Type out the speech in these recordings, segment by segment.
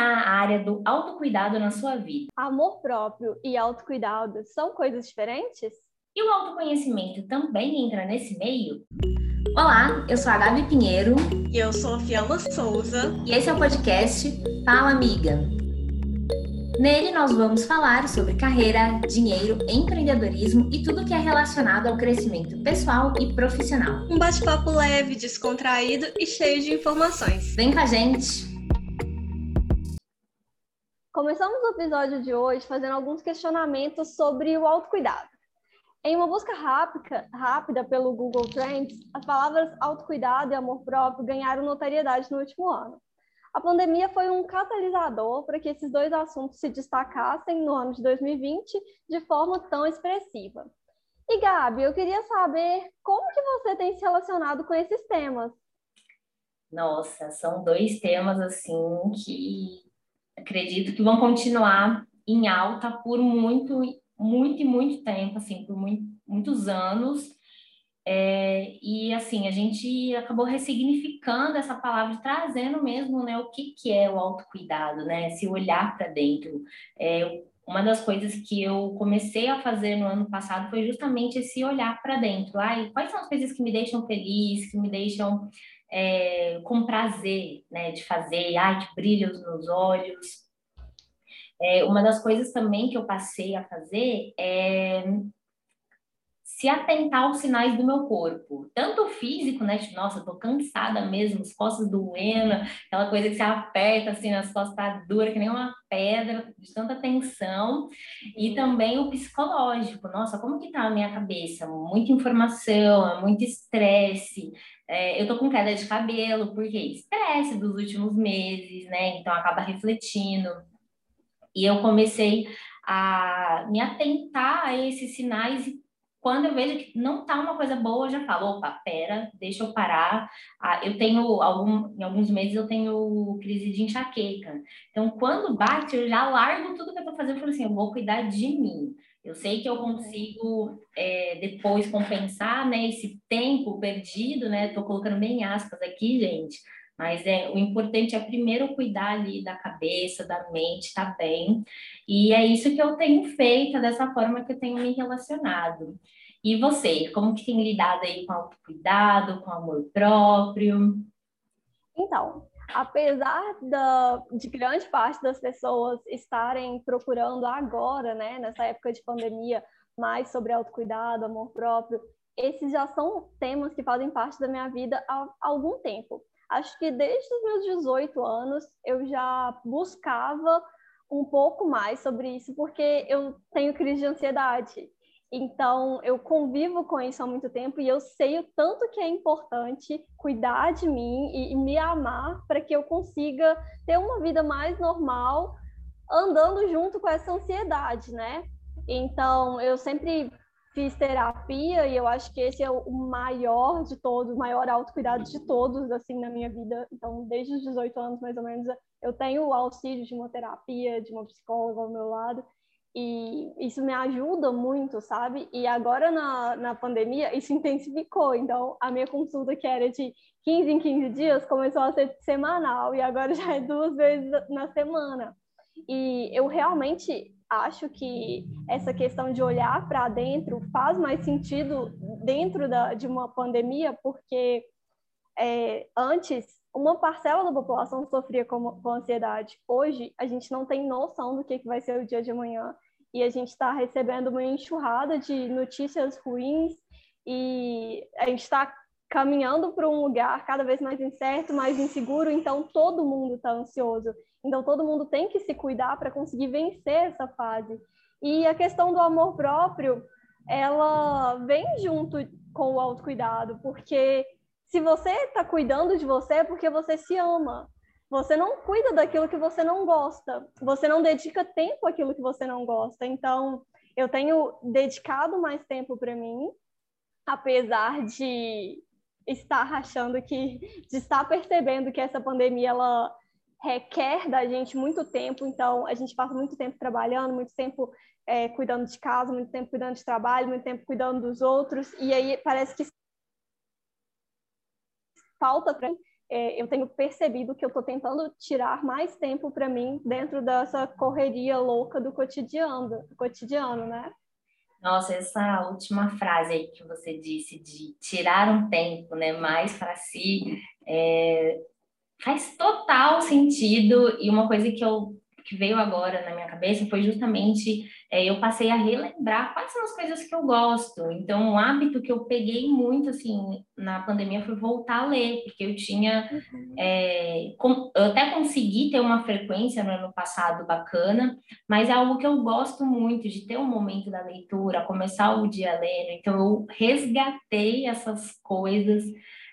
começar a área do autocuidado na sua vida. Amor próprio e autocuidado são coisas diferentes? E o autoconhecimento também entra nesse meio? Olá, eu sou a Gabi Pinheiro. E eu sou a Fiamma Souza. E esse é o podcast Fala Amiga. Nele nós vamos falar sobre carreira, dinheiro, empreendedorismo e tudo que é relacionado ao crescimento pessoal e profissional. Um bate-papo leve, descontraído e cheio de informações. Vem com a gente! Começamos o episódio de hoje fazendo alguns questionamentos sobre o autocuidado. Em uma busca rápida, rápida pelo Google Trends, as palavras autocuidado e amor próprio ganharam notoriedade no último ano. A pandemia foi um catalisador para que esses dois assuntos se destacassem no ano de 2020 de forma tão expressiva. E Gabi, eu queria saber como que você tem se relacionado com esses temas. Nossa, são dois temas assim que acredito que vão continuar em alta por muito muito e muito tempo, assim, por muito, muitos anos. É, e assim, a gente acabou ressignificando essa palavra, trazendo mesmo né, o que, que é o autocuidado, né? Se olhar para dentro. É, uma das coisas que eu comecei a fazer no ano passado foi justamente esse olhar para dentro. Ai, quais são as coisas que me deixam feliz, que me deixam é, com prazer né, de fazer, ai, que brilha os meus olhos. É, uma das coisas também que eu passei a fazer é se atentar aos sinais do meu corpo, tanto o físico, né? Tipo, nossa, tô cansada mesmo, as costas doendo, aquela coisa que você aperta assim, as costas tá dura que nem uma pedra, de tanta tensão, e também o psicológico, nossa, como que tá a minha cabeça? Muita informação, muito estresse, é, eu tô com queda de cabelo, porque estresse dos últimos meses, né? Então acaba refletindo. E eu comecei a me atentar a esses sinais e quando eu vejo que não tá uma coisa boa, eu já falo, opa, pera, deixa eu parar. Ah, eu tenho, algum, em alguns meses eu tenho crise de enxaqueca. Então, quando bate, eu já largo tudo que eu tô fazendo e falo assim, eu vou cuidar de mim. Eu sei que eu consigo é, depois compensar, né, esse tempo perdido, né, tô colocando bem aspas aqui, gente, mas é, o importante é primeiro cuidar ali da cabeça, da mente, tá bem. E é isso que eu tenho feito, dessa forma que eu tenho me relacionado. E você, como que tem lidado aí com autocuidado, com amor próprio? Então, apesar da, de grande parte das pessoas estarem procurando agora, né, nessa época de pandemia, mais sobre autocuidado, amor próprio, esses já são temas que fazem parte da minha vida há algum tempo acho que desde os meus 18 anos eu já buscava um pouco mais sobre isso, porque eu tenho crise de ansiedade. Então, eu convivo com isso há muito tempo e eu sei o tanto que é importante cuidar de mim e, e me amar para que eu consiga ter uma vida mais normal andando junto com essa ansiedade, né? Então, eu sempre fiz terapia e eu acho que esse é o maior de todos, o maior autocuidado de todos, assim, na minha vida. Então, desde os 18 anos, mais ou menos, eu tenho o auxílio de uma terapia, de uma psicóloga ao meu lado, e isso me ajuda muito, sabe? E agora, na, na pandemia, isso intensificou. Então, a minha consulta, que era de 15 em 15 dias, começou a ser semanal, e agora já é duas vezes na semana. E eu realmente acho que essa questão de olhar para dentro faz mais sentido dentro da, de uma pandemia, porque é, antes uma parcela da população sofria com, com, ansiedade. Hoje a gente não tem noção do que, que vai ser o dia de amanhã e a gente está recebendo uma enxurrada de notícias ruins e a gente está caminhando para um lugar cada vez mais incerto, mais inseguro, então todo mundo está ansioso. Então todo mundo tem que se cuidar para conseguir vencer essa fase. E a questão do amor próprio, ela vem junto com o autocuidado, porque se você está cuidando de você é porque você se ama. Você não cuida daquilo que você não gosta. Você não dedica tempo àquilo que você não gosta. Então, eu tenho dedicado mais tempo para mim, apesar de estar achando que, de estar percebendo que essa pandemia ela requer da gente muito tempo, então a gente passa muito tempo trabalhando, muito tempo é, cuidando de casa, muito tempo cuidando de trabalho, muito tempo cuidando dos outros, e aí parece que falta para é, eu tenho percebido que eu estou tentando tirar mais tempo para mim dentro dessa correria louca do cotidiano, do cotidiano, né? Nossa, essa última frase aí que você disse de tirar um tempo, né, mais para si, é, faz total sentido e uma coisa que eu que veio agora na minha cabeça foi justamente é, eu passei a relembrar quais são as coisas que eu gosto. Então, um hábito que eu peguei muito assim na pandemia foi voltar a ler, porque eu tinha uhum. é, com, eu até consegui ter uma frequência no ano passado bacana, mas é algo que eu gosto muito de ter um momento da leitura, começar o dia lendo. Então, eu resgatei essas coisas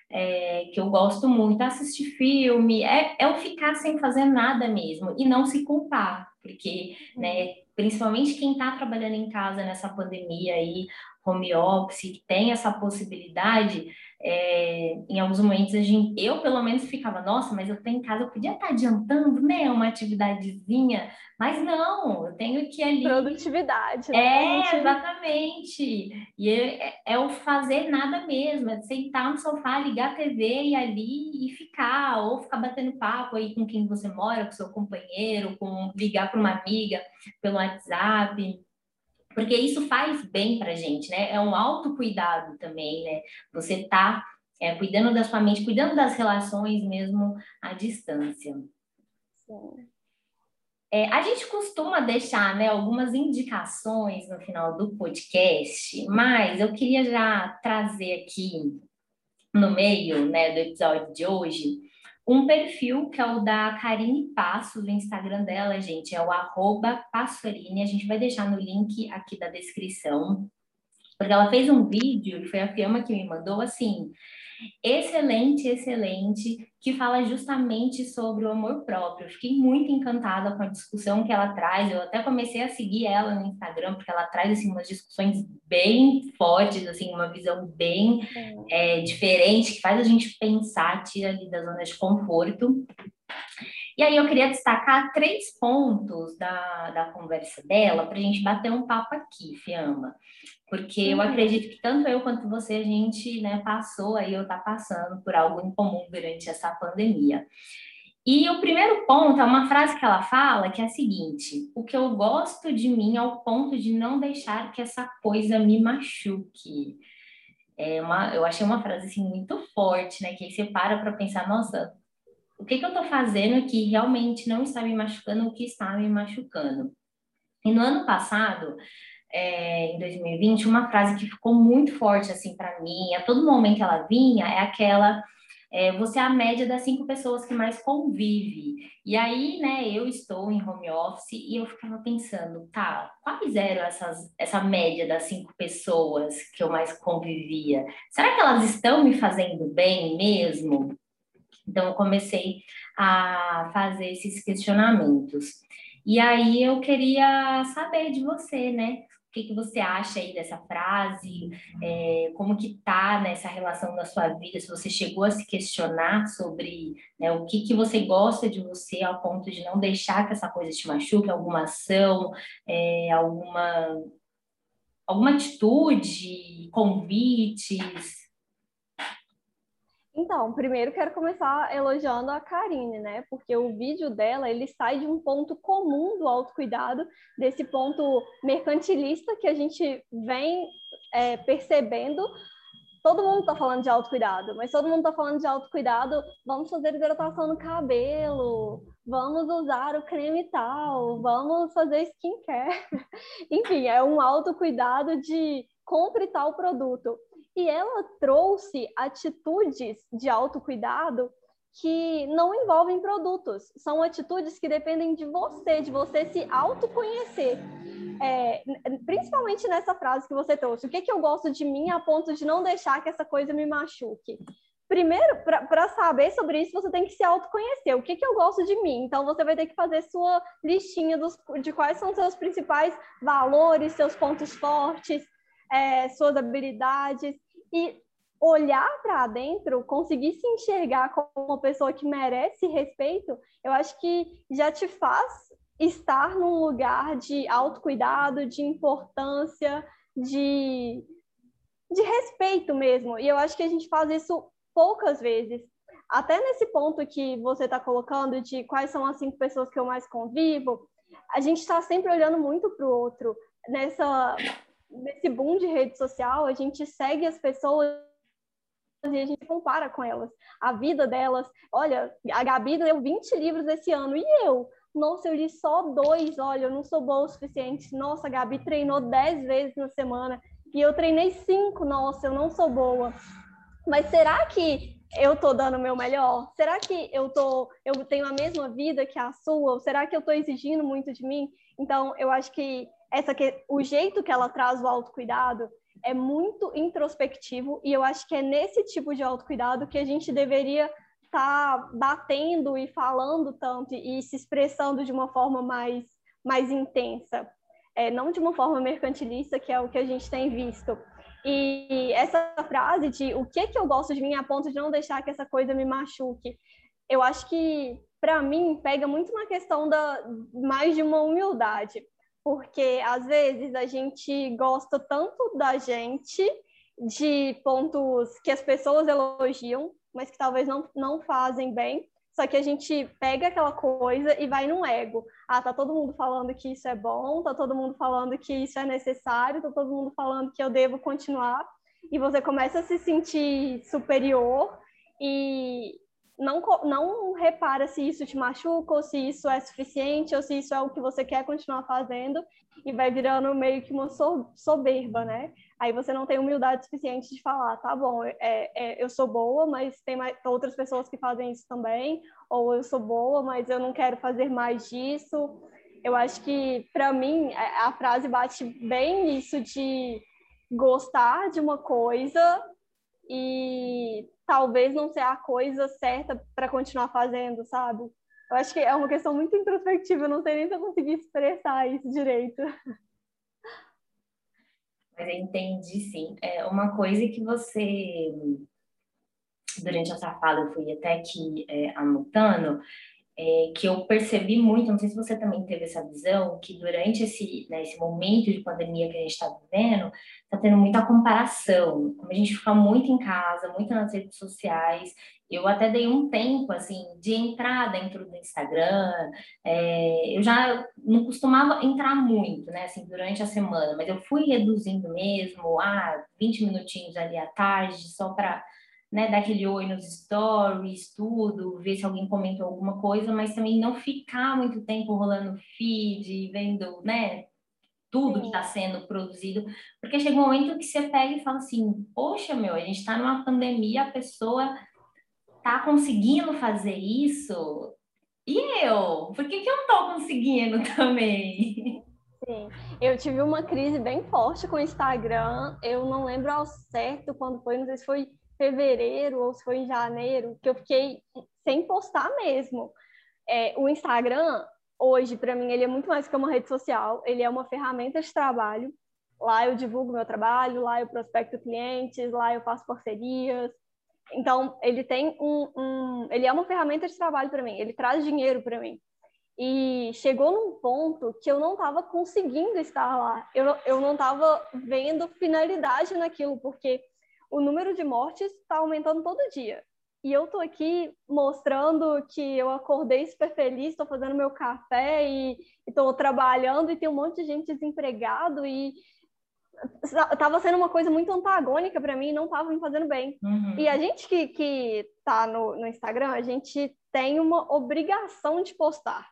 é, que eu gosto muito, assistir filme, é, é o ficar sem fazer nada mesmo e não se culpar, porque, né, principalmente quem está trabalhando em casa nessa pandemia aí, home office, que tem essa possibilidade, é, em alguns momentos a gente, eu pelo menos ficava, nossa, mas eu estou em casa, eu podia estar tá adiantando, né, uma atividadezinha, mas não, eu tenho que ali... Produtividade. Né? É, exatamente. E é, é, o fazer nada mesmo, é sentar no sofá, ligar a TV e ali e ficar, ou ficar batendo papo aí com quem você mora, com seu companheiro, com ligar para uma amiga pelo WhatsApp porque isso faz bem para a gente, né? É um autocuidado também, né? Você tá é, cuidando da sua mente, cuidando das relações mesmo à distância. Sim. É, a gente costuma deixar né, algumas indicações no final do podcast, mas eu queria já trazer aqui no meio né, do episódio de hoje um perfil que é o da Karine Passos, o Instagram dela, gente, é o arroba Passorini. A gente vai deixar no link aqui da descrição, porque ela fez um vídeo, foi a Fiamma que me mandou, assim, excelente, excelente, que fala justamente sobre o amor próprio. Fiquei muito encantada com a discussão que ela traz. Eu até comecei a seguir ela no Instagram, porque ela traz assim, umas discussões bem fortes, assim, uma visão bem é, diferente, que faz a gente pensar, tira ali da zona de conforto. E aí eu queria destacar três pontos da, da conversa dela para a gente bater um papo aqui, Fiamma. Porque eu uhum. acredito que tanto eu quanto você, a gente né, passou aí, ou está passando por algo em comum durante essa pandemia. E o primeiro ponto é uma frase que ela fala que é a seguinte: o que eu gosto de mim ao ponto de não deixar que essa coisa me machuque. É uma, eu achei uma frase assim muito forte, né? Que aí você para para pensar, nossa, o que, que eu estou fazendo que realmente não está me machucando, o que está me machucando. E no ano passado, é, em 2020, uma frase que ficou muito forte assim para mim, a todo momento ela vinha, é aquela é, você é a média das cinco pessoas que mais convive. E aí, né, eu estou em home office e eu ficava pensando, tá, quais eram essas, essa média das cinco pessoas que eu mais convivia? Será que elas estão me fazendo bem mesmo? Então, eu comecei a fazer esses questionamentos. E aí, eu queria saber de você, né? O que, que você acha aí dessa frase? É, como que tá nessa relação da sua vida? Se você chegou a se questionar sobre né, o que, que você gosta de você ao ponto de não deixar que essa coisa te machuque, alguma ação, é, alguma, alguma atitude, convites? Então, primeiro quero começar elogiando a Karine, né? Porque o vídeo dela, ele sai de um ponto comum do autocuidado, desse ponto mercantilista que a gente vem é, percebendo. Todo mundo está falando de autocuidado, mas todo mundo está falando de autocuidado. Vamos fazer hidratação no cabelo, vamos usar o creme tal, vamos fazer skincare. Enfim, é um autocuidado de compre tal produto. E ela trouxe atitudes de autocuidado que não envolvem produtos, são atitudes que dependem de você, de você se autoconhecer. É, principalmente nessa frase que você trouxe, o que, que eu gosto de mim a ponto de não deixar que essa coisa me machuque? Primeiro, para saber sobre isso, você tem que se autoconhecer. O que, que eu gosto de mim? Então, você vai ter que fazer sua listinha dos, de quais são seus principais valores, seus pontos fortes, é, suas habilidades e olhar para dentro, conseguir se enxergar como uma pessoa que merece respeito, eu acho que já te faz estar num lugar de autocuidado, de importância, de, de respeito mesmo. E eu acho que a gente faz isso poucas vezes. até nesse ponto que você está colocando de quais são as cinco pessoas que eu mais convivo, a gente está sempre olhando muito para o outro. Nessa, nesse boom de rede social, a gente segue as pessoas e a gente compara com elas. A vida delas, olha, a Gabi leu 20 livros esse ano, e eu? Nossa, eu li só dois, olha, eu não sou boa o suficiente. Nossa, a Gabi treinou 10 vezes na semana, e eu treinei cinco, nossa, eu não sou boa. Mas será que eu tô dando o meu melhor? Será que eu tô, eu tenho a mesma vida que a sua? Ou será que eu tô exigindo muito de mim? Então, eu acho que essa que o jeito que ela traz o autocuidado é muito introspectivo e eu acho que é nesse tipo de autocuidado que a gente deveria estar tá batendo e falando tanto e se expressando de uma forma mais mais intensa, é, não de uma forma mercantilista, que é o que a gente tem visto. E essa frase de o que que eu gosto de mim? a ponto de não deixar que essa coisa me machuque, eu acho que para mim pega muito na questão da mais de uma humildade, porque às vezes a gente gosta tanto da gente de pontos que as pessoas elogiam, mas que talvez não, não fazem bem, só que a gente pega aquela coisa e vai no ego. Ah, tá todo mundo falando que isso é bom, tá todo mundo falando que isso é necessário, tá todo mundo falando que eu devo continuar. E você começa a se sentir superior e não, não repara se isso te machuca, ou se isso é suficiente, ou se isso é o que você quer continuar fazendo, e vai virando meio que uma soberba, né? Aí você não tem humildade suficiente de falar, tá bom, é, é, eu sou boa, mas tem mais, outras pessoas que fazem isso também, ou eu sou boa, mas eu não quero fazer mais disso. Eu acho que, para mim, a, frase bate bem nisso de gostar de uma coisa e talvez não ser a coisa certa para continuar fazendo, sabe? Eu acho que é uma questão muito introspectiva, eu não sei nem se eu consegui expressar isso direito. Mas eu entendi, sim. É uma coisa que você, durante essa fala, eu fui até aqui é, anotando, é, que eu percebi muito, não sei se você também teve essa visão, que durante esse, né, esse momento de pandemia que a gente está vivendo, está tendo muita comparação. Como a gente fica muito em casa, muito nas redes sociais, eu até dei um tempo, assim, de entrar dentro do Instagram, é, eu já não costumava entrar muito, né, assim, durante a semana, mas eu fui reduzindo mesmo, ah, 20 minutinhos ali à tarde, só para né, dar aquele oi nos stories, tudo, ver se alguém comentou alguma coisa, mas também não ficar muito tempo rolando feed, vendo, né, tudo que está sendo produzido, porque chega um momento que você pega e fala assim, poxa, meu, a gente está numa pandemia, a pessoa tá conseguindo fazer isso, e eu? Por que, que eu não tô conseguindo também? Sim, eu tive uma crise bem forte com o Instagram, eu não lembro ao certo quando foi, não sei se foi fevereiro ou se foi em janeiro, que eu fiquei sem postar mesmo. É, o Instagram, hoje, para mim, ele é muito mais que uma rede social, ele é uma ferramenta de trabalho. Lá eu divulgo meu trabalho, lá eu prospecto clientes, lá eu faço parcerias. Então, ele tem um, um ele é uma ferramenta de trabalho para mim, ele traz dinheiro para mim. E chegou num ponto que eu não estava conseguindo estar lá, eu, eu não estava vendo finalidade naquilo, porque o número de mortes está aumentando todo dia. E eu tô aqui mostrando que eu acordei super feliz, estou fazendo meu café e estou trabalhando e tem um monte de gente desempregado e estava sendo uma coisa muito antagônica para mim, não estava me fazendo bem. Uhum. E a gente que, que tá no, no Instagram, a gente tem uma obrigação de postar.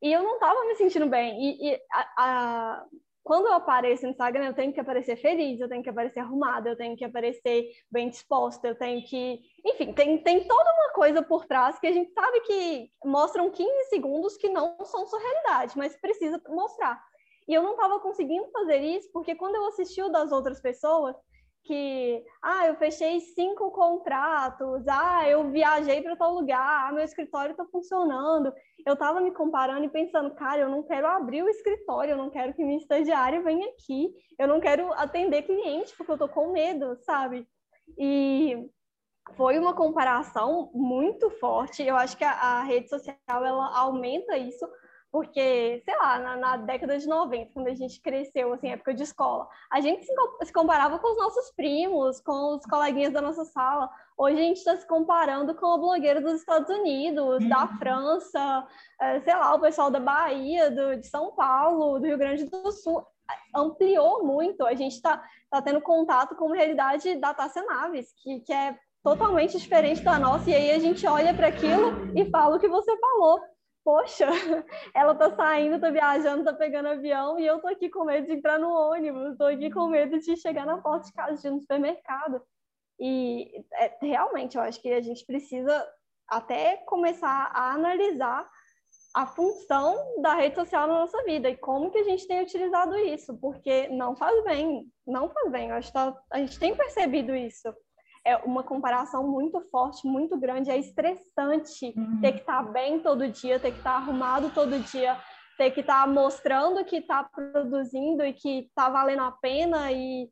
E eu não estava me sentindo bem. E, e a, a, quando eu apareço no Instagram, eu tenho que aparecer feliz, eu tenho que aparecer arrumada, eu tenho que aparecer bem disposta, eu tenho que. Enfim, tem, tem toda uma coisa por trás que a gente sabe que mostram 15 segundos que não são sua realidade, mas precisa mostrar. E eu não estava conseguindo fazer isso porque quando eu assisti o das outras pessoas, que, ah, eu fechei cinco contratos, ah, eu viajei para tal lugar, ah, meu escritório está funcionando. Eu estava me comparando e pensando, cara, eu não quero abrir o escritório, eu não quero que minha estagiária venha aqui, eu não quero atender cliente porque eu estou com medo, sabe? E foi uma comparação muito forte. Eu acho que a, a rede social ela aumenta isso porque, sei lá, na, na, década de 90, quando a gente cresceu, assim, época de escola, a gente se, se, comparava com os nossos primos, com os coleguinhas da nossa sala. Hoje a gente está se comparando com a blogueira dos Estados Unidos, uhum. da França, é, sei lá, o pessoal da Bahia, do, de São Paulo, do Rio Grande do Sul. Ampliou muito. A gente está tá tendo contato com uma realidade da Tássia Naves, que, que é totalmente diferente da nossa, e aí a gente olha para aquilo e fala o que você falou poxa, ela tá saindo, tá viajando, tá pegando avião e eu tô aqui com medo de entrar no ônibus, tô aqui com medo de chegar na porta de casa, de no supermercado. E é, realmente eu acho que a gente precisa até começar a analisar a função da rede social na nossa vida e como que a gente tem utilizado isso, porque não faz bem, não faz bem. Eu acho que tá, a gente tem percebido isso é uma comparação muito forte, muito grande, é estressante uhum. ter que estar tá bem todo dia, ter que estar tá arrumado todo dia, ter que estar tá mostrando que está produzindo e que está valendo a pena e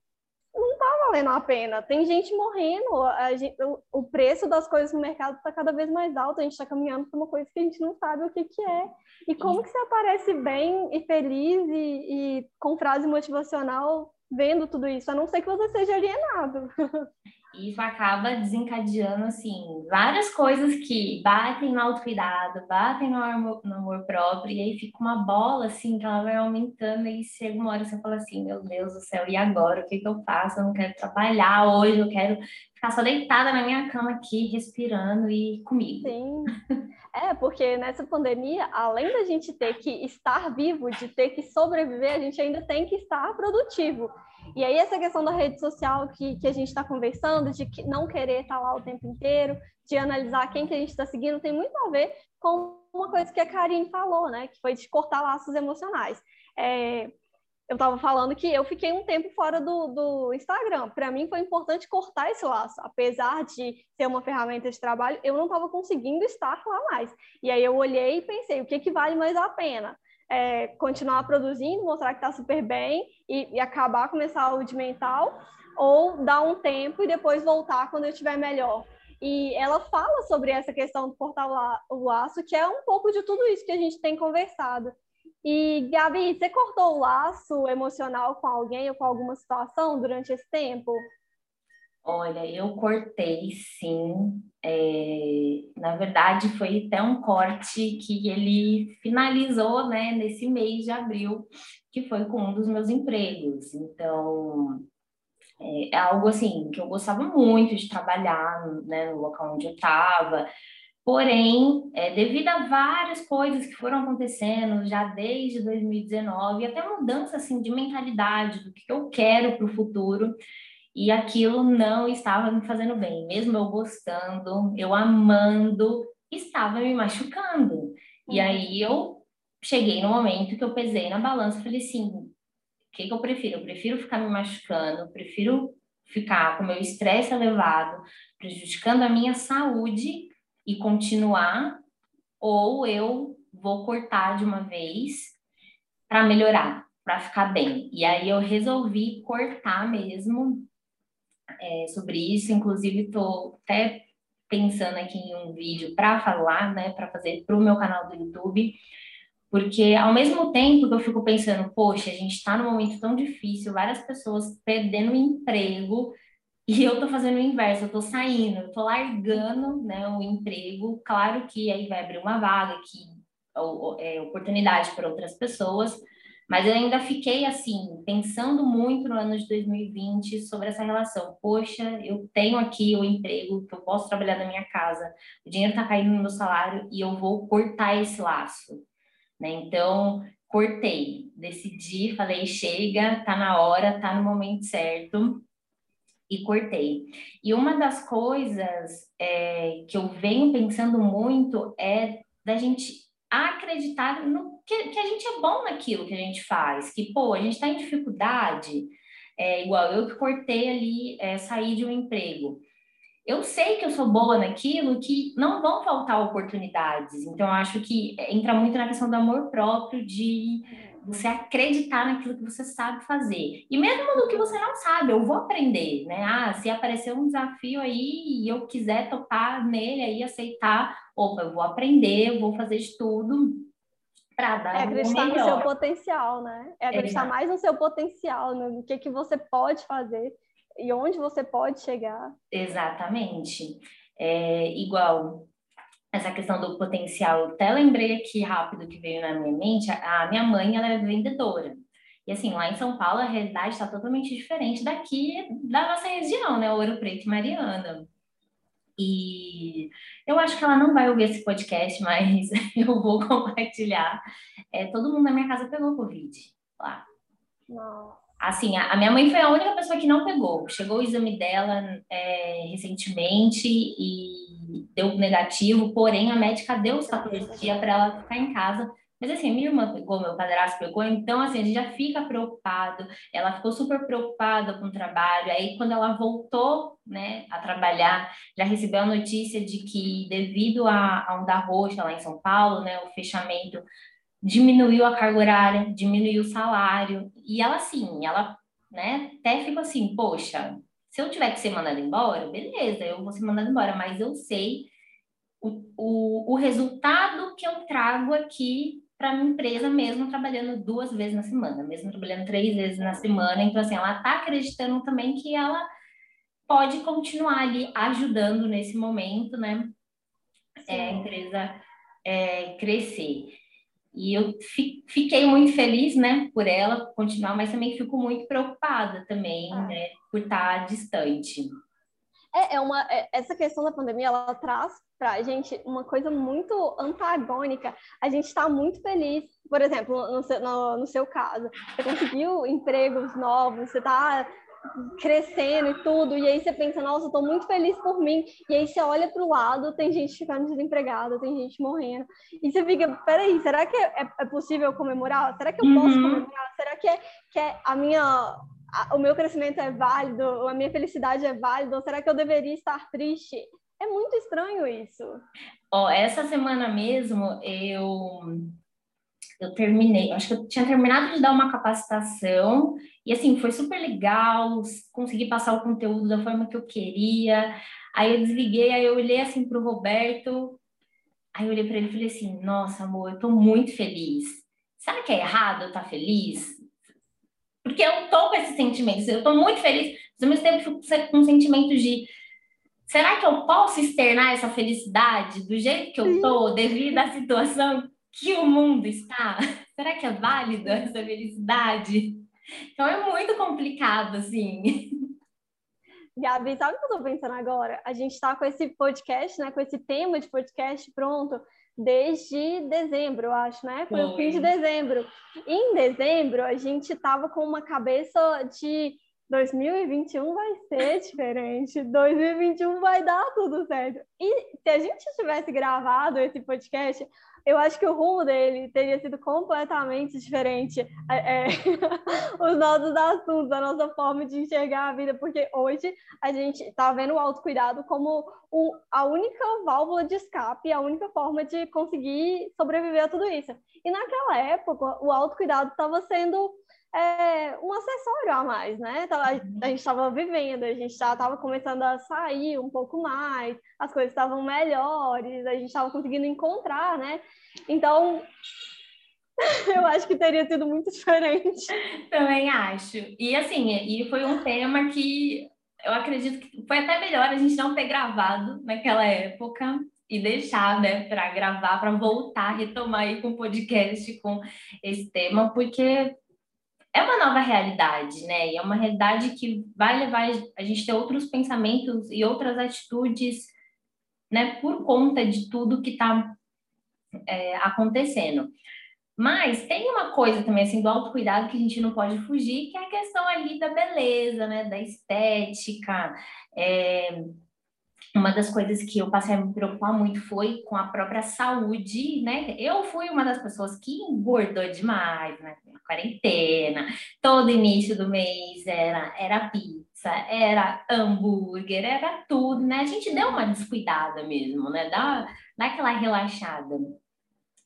não está valendo a pena. Tem gente morrendo, gente, o, preço das coisas no mercado está cada vez mais alto, a gente está caminhando para uma coisa que a gente não sabe o que, que é. E como que você aparece bem e feliz e, e com frase motivacional vendo tudo isso, a não ser que você seja alienado. isso acaba desencadeando, assim, várias coisas que batem no autocuidado, batem no amor, no amor próprio, e aí fica uma bola, assim, que ela vai aumentando, e chega uma hora você fala assim, meu Deus do céu, e agora? O que que eu faço? Eu não quero trabalhar hoje, eu quero ficar só deitada na minha cama aqui, respirando e comigo. Sim. É, porque nessa pandemia, além da gente ter que estar vivo, de ter que sobreviver, a gente ainda tem que estar produtivo. E aí, essa questão da rede social que, que a gente está conversando, de que não querer estar tá lá o tempo inteiro, de analisar quem que a gente está seguindo, tem muito a ver com uma coisa que a Karine falou, né? Que foi de cortar laços emocionais. É, eu estava falando que eu fiquei um tempo fora do, do Instagram. Para mim foi importante cortar esse laço, apesar de ser uma ferramenta de trabalho, eu não estava conseguindo estar lá mais. E aí eu olhei e pensei, o que, que vale mais a pena? É, continuar produzindo, mostrar que está super bem e, e, acabar com a minha saúde mental, ou dar um tempo e depois voltar quando eu estiver melhor. E ela fala sobre essa questão do portal o laço, que é um pouco de tudo isso que a gente tem conversado. E, Gabi, você cortou o laço emocional com alguém ou com alguma situação durante esse tempo? Olha, eu cortei sim. É, na verdade, foi até um corte que ele finalizou né, nesse mês de abril, que foi com um dos meus empregos. Então, é, é algo assim que eu gostava muito de trabalhar né, no local onde eu estava. Porém, é, devido a várias coisas que foram acontecendo já desde 2019, e até mudança assim, de mentalidade do que eu quero para o futuro, e aquilo não estava me fazendo bem, mesmo eu gostando, eu amando, estava me machucando. Uhum. E aí eu cheguei no momento que eu pesei na balança e falei assim: o que, que eu prefiro? Eu prefiro ficar me machucando, prefiro ficar com meu estresse elevado, prejudicando a minha saúde e continuar, ou eu vou cortar de uma vez para melhorar, para ficar bem. E aí eu resolvi cortar mesmo é, sobre isso. Inclusive, estou até pensando aqui em um vídeo para falar, né, para fazer para o meu canal do YouTube, porque ao mesmo tempo que eu fico pensando, poxa, a gente está num momento tão difícil, várias pessoas perdendo emprego, e eu estou fazendo o inverso, eu estou saindo, eu estou largando né, o emprego, claro que aí vai abrir uma vaga, que ou, é, oportunidade para outras pessoas, mas eu ainda fiquei assim, pensando muito no ano de 2020 sobre essa relação. Poxa, eu tenho aqui o emprego que eu posso trabalhar na minha casa, o dinheiro está caindo no meu salário e eu vou cortar esse laço. Né? Então, cortei, decidi, falei, chega, tá na hora, tá no momento certo e cortei. E uma das coisas é, que eu venho pensando muito é da gente acreditar no que, que, a gente é bom naquilo que a gente faz, que, pô, a gente está em dificuldade, é, igual eu que cortei ali, é, sair de um emprego. Eu sei que eu sou boa naquilo, que não vão faltar oportunidades. Então, acho que entra muito na questão do amor próprio, de você acreditar naquilo que você sabe fazer. E mesmo no que você não sabe, eu vou aprender, né? Ah, se aparecer um desafio aí e eu quiser topar nele aí, aceitar, opa, eu vou aprender, eu vou fazer de tudo para dar É acreditar no seu potencial, né? É acreditar mais no seu potencial, no que, que você pode fazer. e onde você pode chegar. Exatamente. É, igual essa questão do potencial, até lembrei aqui rápido que veio na minha mente, a minha mãe ela é vendedora. E assim, lá em São Paulo a realidade está totalmente diferente daqui da nossa região, né? Ouro Preto e Mariana. E eu acho que ela não vai ouvir esse podcast, mas eu vou compartilhar. É, todo mundo na minha casa pegou Covid lá. Não. Assim, a, a, minha mãe foi a única pessoa que não pegou. Chegou o exame dela é, recentemente e deu negativo, porém a médica deu os 14 dias para ela ficar em casa mas assim, minha irmã pegou, meu padrasto pegou, então assim, a gente já fica preocupado. Ela ficou super preocupada com o trabalho. Aí, quando ela voltou, né, a trabalhar, já recebeu a notícia de que, devido a, a onda roxa lá em São Paulo, né, o fechamento diminuiu a carga horária, diminuiu o salário. E ela, assim, ela, né, até ficou assim, poxa, se eu tiver que ser mandada embora, beleza, eu vou ser mandada embora, mas eu sei o, o, o resultado que eu trago aqui para minha empresa mesmo trabalhando duas vezes na semana, mesmo trabalhando três vezes na semana. Então, assim, ela está acreditando também que ela pode continuar ali ajudando nesse momento, né? É, a empresa é, crescer. E eu fiquei muito feliz, né, por ela continuar, mas também fico muito preocupada também, ah. né, por estar distante. É, é uma, é, essa questão da pandemia, ela traz para a gente uma coisa muito antagônica. A gente está muito feliz, por exemplo, no seu, no, no seu caso, você conseguiu empregos novos, você está crescendo e tudo, e aí você pensa, nossa, eu tô muito feliz por mim, e aí você olha para o lado, tem gente ficando desempregada, tem gente morrendo, e você fica, peraí, será que é, é possível comemorar? Será que eu posso uhum. comemorar? Será que, é, que é a minha o meu crescimento é válido, a minha felicidade é válida, ou será que eu deveria estar triste? É muito estranho isso. Ó, essa semana mesmo eu eu terminei, acho que eu tinha terminado de dar uma capacitação e assim foi super legal, consegui passar o conteúdo da forma que eu queria. Aí eu desliguei, aí eu olhei assim para o Roberto, aí eu olhei para ele e falei assim: Nossa, amor, eu tô muito feliz. Será que é errado eu estar tá feliz? Porque eu tô com esses sentimentos, eu tô muito feliz, mas ao mesmo tempo fico com um sentimento de será que eu posso externar essa felicidade do jeito que eu tô, devido à situação que o mundo está? Será que é válido essa felicidade? Então é muito complicado, assim. Gabi, sabe o que eu tô pensando agora? A gente tá com esse podcast, né? Com esse tema de podcast pronto desde dezembro, eu acho, né? Foi, o fim de dezembro. Em dezembro, a gente tava com uma cabeça de 2021 vai ser diferente, 2021 vai dar tudo certo. E se a gente tivesse gravado esse podcast, eu acho que o rumo dele teria sido completamente diferente. É, é os nossos assuntos, a nossa forma de enxergar a vida, porque hoje a gente está vendo o autocuidado como o, a única válvula de escape, a única forma de conseguir sobreviver a tudo isso. E naquela época, o autocuidado estava sendo é, um acessório a mais, né? A gente estava vivendo, a gente já estava começando a sair um pouco mais, as coisas estavam melhores, a gente estava conseguindo encontrar, né? Então, eu acho que teria sido muito diferente. Também acho. E assim, e foi um tema que eu acredito que foi até melhor a gente não ter gravado naquela época e deixar, né, para gravar, para voltar, retomar aí com o podcast com esse tema, porque é uma nova realidade, né? E é uma realidade que vai levar a gente a ter outros pensamentos e outras atitudes, né? Por conta de tudo que está é, acontecendo. Mas tem uma coisa também, assim, do autocuidado que a gente não pode fugir, que é a questão ali da beleza, né? Da estética. É, uma das coisas que eu passei a me preocupar muito foi com a própria saúde, né? Eu fui uma das pessoas que engordou demais, né? Na quarentena, todo início do mês era, era pizza, era hambúrguer, era tudo, né? A gente deu uma descuidada mesmo, né? Dá, dá aquela relaxada.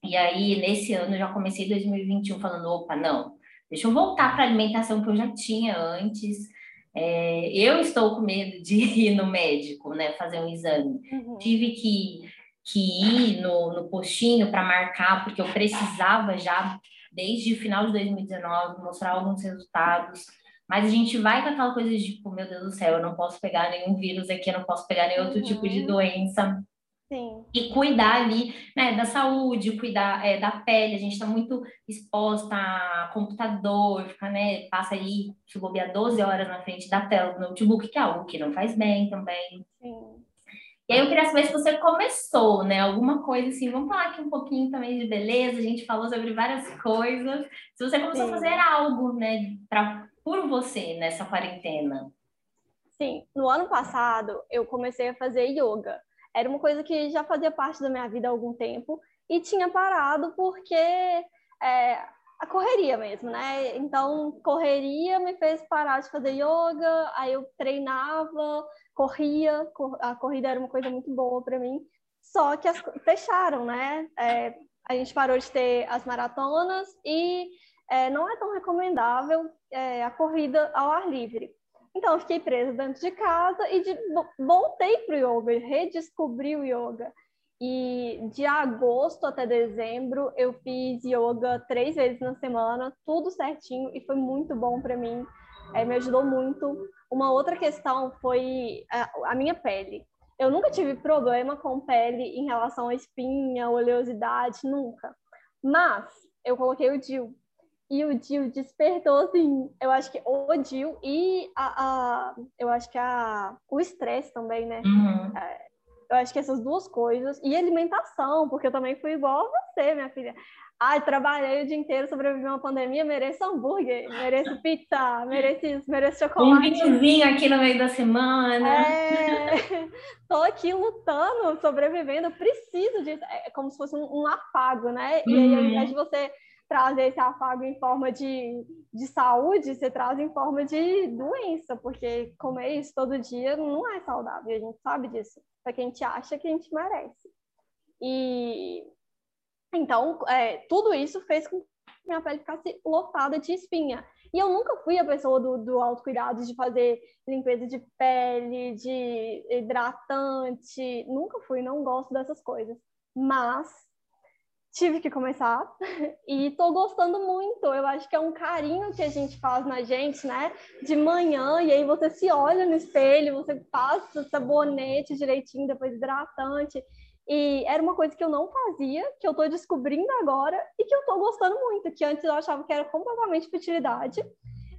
E aí, nesse ano, já comecei 2021 falando, opa, não, deixa eu voltar para a alimentação que eu já tinha antes, é, eu estou com medo de ir no médico, né, fazer um exame. Uhum. Tive que, que ir no, no postinho para marcar, porque eu precisava já, desde o final de 2019, mostrar alguns resultados. Mas a gente vai com aquela coisa de, tipo, meu Deus do céu, eu não posso pegar nenhum vírus aqui, eu não posso pegar nenhum outro uhum. tipo de uhum. doença. Sim. E cuidar ali, né, da saúde, cuidar é, da pele. A gente está muito exposta a computador, fica, né, passa aí, se bobear 12 horas na frente da tela do notebook, que é algo que não faz bem também. Sim. E aí eu queria saber se você começou, né? Alguma coisa assim, vamos falar aqui um pouquinho também de beleza, a gente falou sobre várias coisas. Se você começou Sim. a fazer algo, né, pra, por você nessa quarentena. Sim, no ano passado eu comecei a fazer yoga. Era uma coisa que já fazia parte da minha vida há algum tempo e tinha parado porque é, a correria mesmo, né? Então, correria me fez parar de fazer yoga, aí eu treinava, corria, a corrida era uma coisa muito boa para mim, só que as, fecharam, né? É, a gente parou de ter as maratonas e é, não é tão recomendável é, a corrida ao ar livre. Então, eu fiquei presa dentro de casa e de, voltei para o yoga, redescobri o yoga. E de agosto até dezembro, eu fiz yoga três vezes na semana, tudo certinho, e foi muito bom para mim, é, me ajudou muito. Uma outra questão foi a, a minha pele. Eu nunca tive problema com pele em relação a espinha, oleosidade, nunca. Mas eu coloquei o DIL. E o DIL despertou, assim, eu acho que o DIL e a, a eu acho que a, o estresse também, né? Uhum. É, eu acho que essas duas coisas. E alimentação, porque eu também fui igual a você, minha filha. Ai, trabalhei o dia inteiro, sobrevivi a uma pandemia, mereço hambúrguer, mereço pizza, mereço isso, mereço chocolate. Um vinhozinho aqui no meio da semana. É, tô aqui lutando, sobrevivendo, preciso disso. É como se fosse um, um afago, né? E aí, ao invés de você trazer esse afago em forma de, de saúde, você traz em forma de doença, porque comer isso todo dia não é saudável, a gente sabe disso. Só que a gente acha que a gente merece. E então, é, tudo isso fez com que minha pele ficasse lotada de espinha. E eu nunca fui a pessoa do, do autocuidado, de fazer limpeza de pele, de hidratante. Nunca fui, não gosto dessas coisas. Mas tive que começar e tô gostando muito. Eu acho que é um carinho que a gente faz na gente, né? De manhã, e aí você se olha no espelho, você passa sabonete direitinho, depois hidratante. E era uma coisa que eu não fazia, que eu estou descobrindo agora e que eu estou gostando muito, que antes eu achava que era completamente futilidade.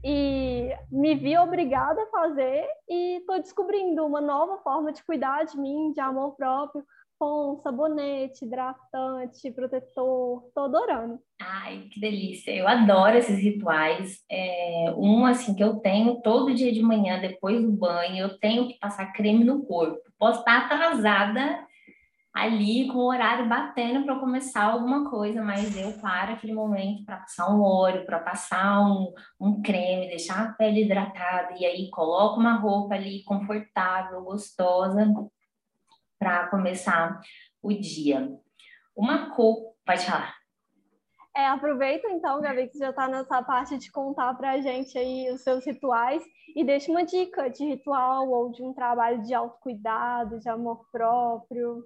E me vi obrigada a fazer e estou descobrindo uma nova forma de cuidar de mim, de amor próprio, com sabonete, hidratante, protetor, estou adorando. Ai, que delícia! Eu adoro esses rituais. É, um, assim, que eu tenho todo dia de manhã, depois do banho, eu tenho que passar creme no corpo. Posso estar atrasada ali com o horário batendo para começar alguma coisa, mas eu paro aquele momento para passar um óleo, para passar um, um creme, deixar a pele hidratada e aí coloco uma roupa ali confortável, gostosa para começar o dia. Uma cor, pode falar. É, aproveita então, Gabi, que você já está nessa parte de contar para a gente aí os seus rituais e deixa uma dica de ritual ou de um trabalho de autocuidado, de amor próprio.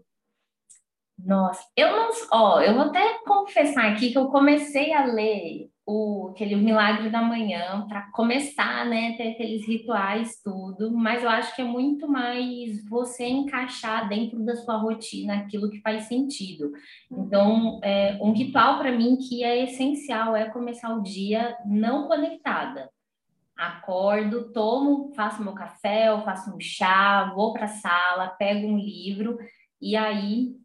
Nossa, eu não. Ó, eu vou até confessar aqui que eu comecei a ler o, aquele Milagre da Manhã para começar, né, ter aqueles rituais, tudo, mas eu acho que é muito mais você encaixar dentro da sua rotina aquilo que faz sentido. Então, é, um ritual para mim que é essencial é começar o dia não conectada. Acordo, tomo, faço meu café, eu faço um chá, vou para a sala, pego um livro e aí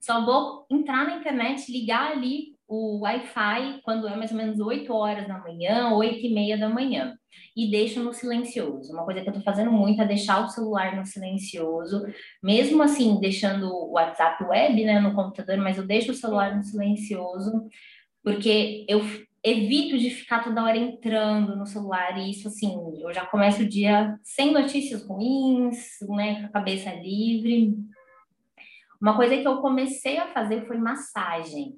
só vou entrar na internet, ligar ali o Wi-Fi quando é mais ou menos 8 horas da manhã, 8 e meia da manhã. E deixo no silencioso. Uma coisa que eu estou fazendo muito é deixar o celular no silencioso, mesmo assim, deixando o WhatsApp web né, no computador, mas eu deixo o celular no silencioso, porque eu evito de ficar toda hora entrando no celular, e isso assim, eu já começo o dia sem notícias ruins, né, com a cabeça livre. Uma coisa que eu comecei a fazer foi massagem.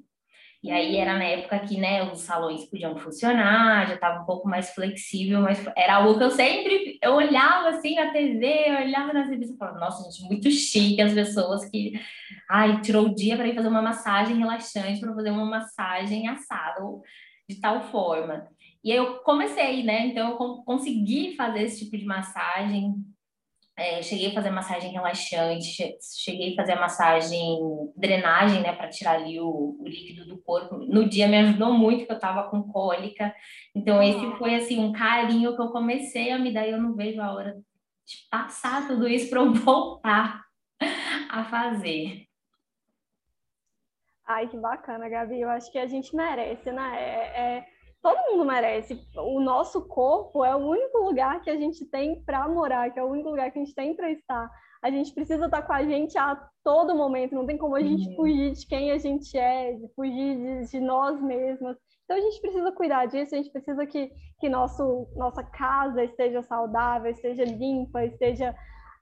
E aí era na época que, né, os salões podiam funcionar, já estava um pouco mais flexível, mas era algo que eu sempre, eu olhava assim na TV, eu olhava nas revistas e falava, nossa, gente, muito chique as pessoas que, ai, tirou o dia para ir fazer uma massagem relaxante, para fazer uma massagem assada. de tal forma. E aí eu comecei, né? Então eu consegui fazer esse tipo de massagem. É, cheguei a fazer massagem relaxante, cheguei a fazer massagem drenagem, né, para tirar ali o, o, líquido do corpo. No dia me ajudou muito, porque eu estava com cólica. Então, esse foi assim um carinho que eu comecei a me dar e eu não vejo a hora de passar tudo isso para eu voltar a fazer. Ai, que bacana, Gabi. Eu acho que a gente merece, né? É, é, todo mundo merece. O nosso corpo é o único lugar que a gente tem para morar, que é o único lugar que a gente tem para estar. A gente precisa estar com a gente a todo momento. Não tem como a gente uhum. fugir de quem a gente é, de fugir de, de nós mesmas. Então a gente precisa cuidar disso, a gente precisa que, que nosso, nossa casa esteja saudável, esteja limpa, esteja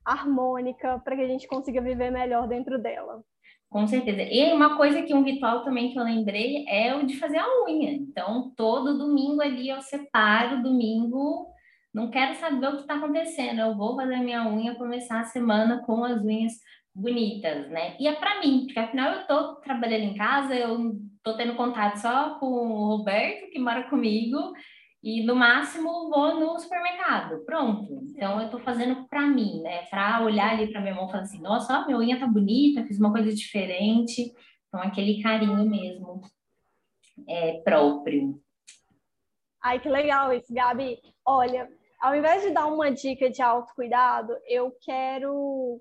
harmônica, para que a gente consiga viver melhor dentro dela. Com certeza. E uma coisa que um ritual também que eu lembrei é o de fazer a unha. Então, todo domingo ali eu separo, domingo, não quero saber o que está acontecendo, eu vou fazer minha unha, começar a semana com as unhas bonitas, né? E é para mim, porque afinal eu tô trabalhando em casa, eu tô tendo contato só com o Roberto, que mora comigo, e no máximo vou no supermercado. Pronto. Então eu tô fazendo para mim, né? Para olhar ali para minha mão e falar assim: "Nossa, ó, minha unha tá bonita, fiz uma coisa diferente". Então aquele carinho mesmo é próprio. Ai, que legal isso, Gabi. Olha, ao invés de dar uma dica de autocuidado, eu quero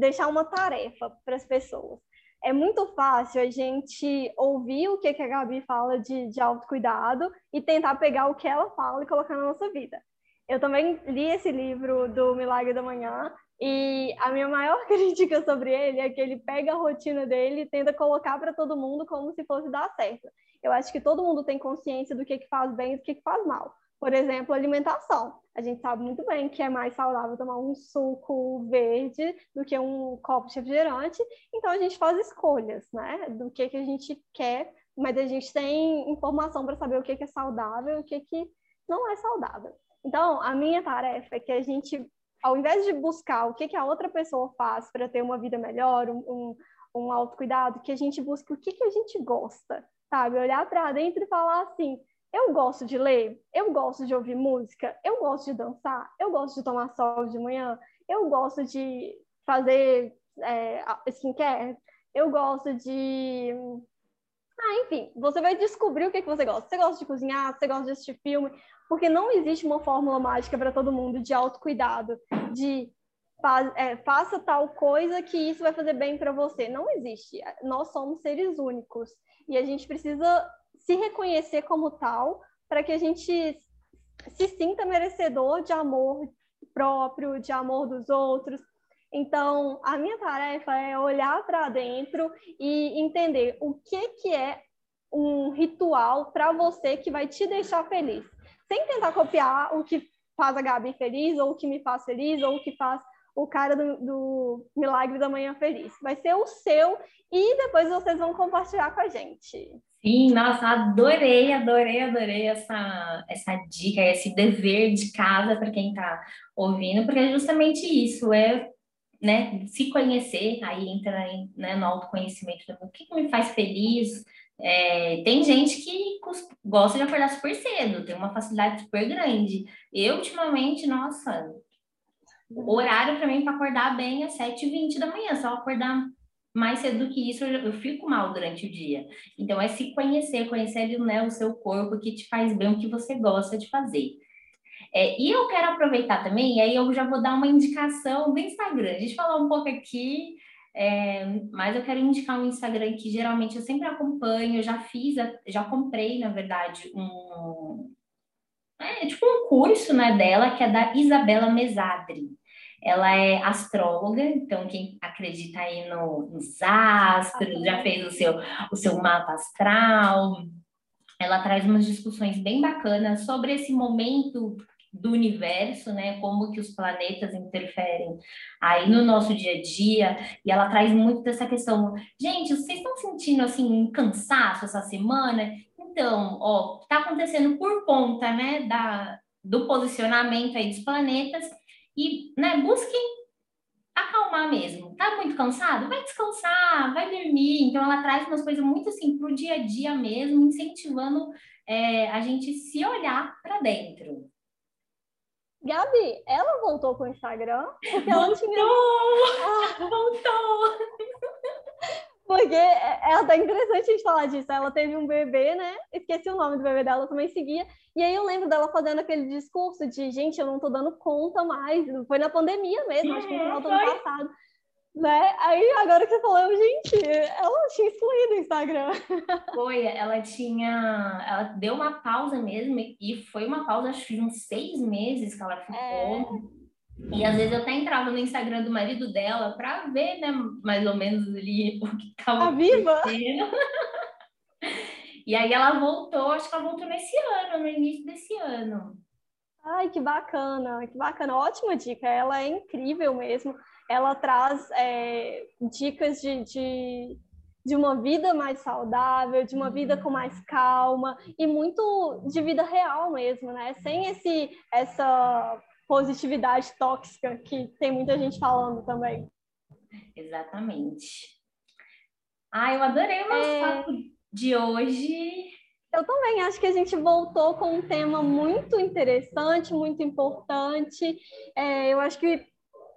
deixar uma tarefa para as pessoas é muito fácil a gente ouvir o que, que a Gabi fala de, de autocuidado e tentar pegar o que ela fala e colocar na nossa vida. Eu também li esse livro do Milagre da Manhã e a minha maior crítica sobre ele é que ele pega a rotina dele e tenta colocar para todo mundo como se fosse dar certo. Eu acho que todo mundo tem consciência do que, que faz bem e do que, que faz mal. Por exemplo, alimentação. A gente sabe muito bem que é mais saudável tomar um suco verde do que um copo de refrigerante. Então a gente faz escolhas, né? Do que, que a gente quer, mas a gente tem informação para saber o que, que é saudável e o que, que não é saudável. Então, a minha tarefa é que a gente, ao invés de buscar o que, que a outra pessoa faz para ter uma vida melhor, um, um, um autocuidado, que a gente busque o que, que a gente gosta, sabe? Olhar para dentro e falar assim: eu gosto de ler, eu gosto de ouvir música, eu gosto de dançar, eu gosto de tomar sol de manhã, eu gosto de fazer é, skincare, eu gosto de. Ah, enfim, você vai descobrir o que, que você gosta. Você gosta de cozinhar, você gosta de assistir filme, porque não existe uma fórmula mágica para todo mundo de autocuidado, de é, faça tal coisa que isso vai fazer bem para você. Não existe. Nós somos seres únicos e a gente precisa se reconhecer como tal, para que a gente se sinta merecedor de amor próprio, de amor dos outros. Então, a minha tarefa é olhar para dentro e entender o que, que é um ritual para você que vai te deixar feliz. Sem tentar copiar o que faz a Gabi feliz, ou o que me faz feliz, ou o que faz o cara do, do Milagre da Manhã feliz. Vai ser o seu e depois vocês vão compartilhar com a gente. Sim, nossa, adorei, adorei, adorei essa, essa dica, esse dever de casa para quem está ouvindo, porque é justamente isso, é né, se conhecer, aí entra né, no autoconhecimento, o que, me faz feliz. É, tem gente que gosta de acordar super cedo, tem uma facilidade super grande. Eu, ultimamente, nossa, horário para mim para acordar bem é 7h20 da manhã, só acordar mais cedo do que isso, eu, eu, fico mal durante o dia. Então, é se conhecer, conhecer né, o seu corpo, o que te faz bem, o que você gosta de fazer. É, e eu quero aproveitar também, e aí eu já vou dar uma indicação do Instagram. A gente falou um pouco aqui, é, mas eu quero indicar um Instagram que geralmente eu sempre acompanho, já fiz, já comprei, na verdade, um. É tipo um curso né, dela, que é da Isabela Mesadri. Ela é astróloga, então quem acredita aí no, nos astros, já fez o seu, o seu mapa astral. Ela traz umas discussões bem bacanas sobre esse momento do universo, né? Como que os planetas interferem aí no nosso dia a dia. E ela traz muito dessa questão. Gente, vocês estão sentindo assim um cansaço essa semana? Então, ó, tá acontecendo por conta, né, da, do posicionamento aí dos planetas e né, busquem acalmar mesmo. Tá muito cansado? Vai descansar, vai dormir. Então, ela traz umas coisas muito assim pro dia a dia mesmo, incentivando é, a gente se olhar para dentro. Gabi, ela voltou com o Instagram? Porque voltou! ela tinha. Ah. Voltou! Porque é, é até interessante a gente falar disso. Ela teve um bebê, né? Esqueci o nome do bebê dela, também seguia. E aí eu lembro dela fazendo aquele discurso de, gente, eu não tô dando conta mais. Foi na pandemia mesmo, acho que no final do ano passado. Né? Aí agora que você falou, gente, ela tinha excluído o Instagram. Foi, ela tinha. Ela deu uma pausa mesmo, e foi uma pausa, acho que de uns seis meses que ela ficou. É e às vezes eu até entrava no Instagram do marido dela para ver, né, mais ou menos ali o que estava acontecendo. e aí ela voltou, acho que ela voltou nesse ano, no início desse ano. Ai, que bacana, que bacana, ótima dica. Ela é incrível mesmo. Ela traz é, dicas de, de, de uma vida mais saudável, de uma vida com mais calma e muito de vida real mesmo, né? Sem esse essa positividade tóxica que tem muita gente falando também. Exatamente. Ah, eu adorei o nosso é... papo de hoje. Eu também acho que a gente voltou com um tema muito interessante, muito importante. É, eu acho que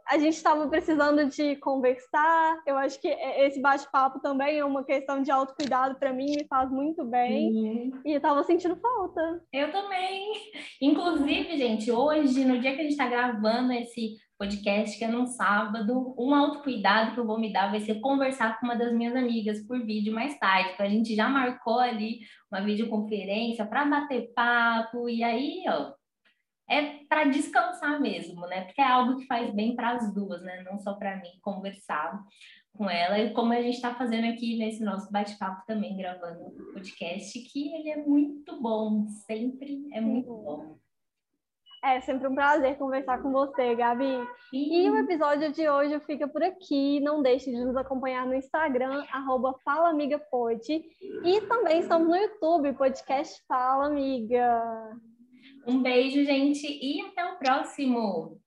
a gente estava precisando de conversar. Eu acho que esse bate-papo também é uma questão de autocuidado para mim, me faz muito bem. Uhum. E eu estava sentindo falta. Eu também. Inclusive, gente, hoje, no dia que a gente está gravando esse podcast, que é num sábado, um autocuidado que eu vou me dar vai ser conversar com uma das minhas amigas por vídeo mais tarde. Então, a gente já marcou ali uma videoconferência para bater papo. E aí, ó, é para descansar mesmo, né? Porque é algo que faz bem para as duas, né? Não só para mim conversar com ela, e como a gente está fazendo aqui nesse nosso bate-papo também, gravando o podcast, que ele é muito bom, sempre é muito bom. É sempre um prazer conversar com você, Gabi. Sim. E o episódio de hoje fica por aqui. Não deixe de nos acompanhar no Instagram, arroba Fala Amiga Pod. E também estamos no YouTube, podcast Fala Amiga. Um beijo, gente, e até o próximo!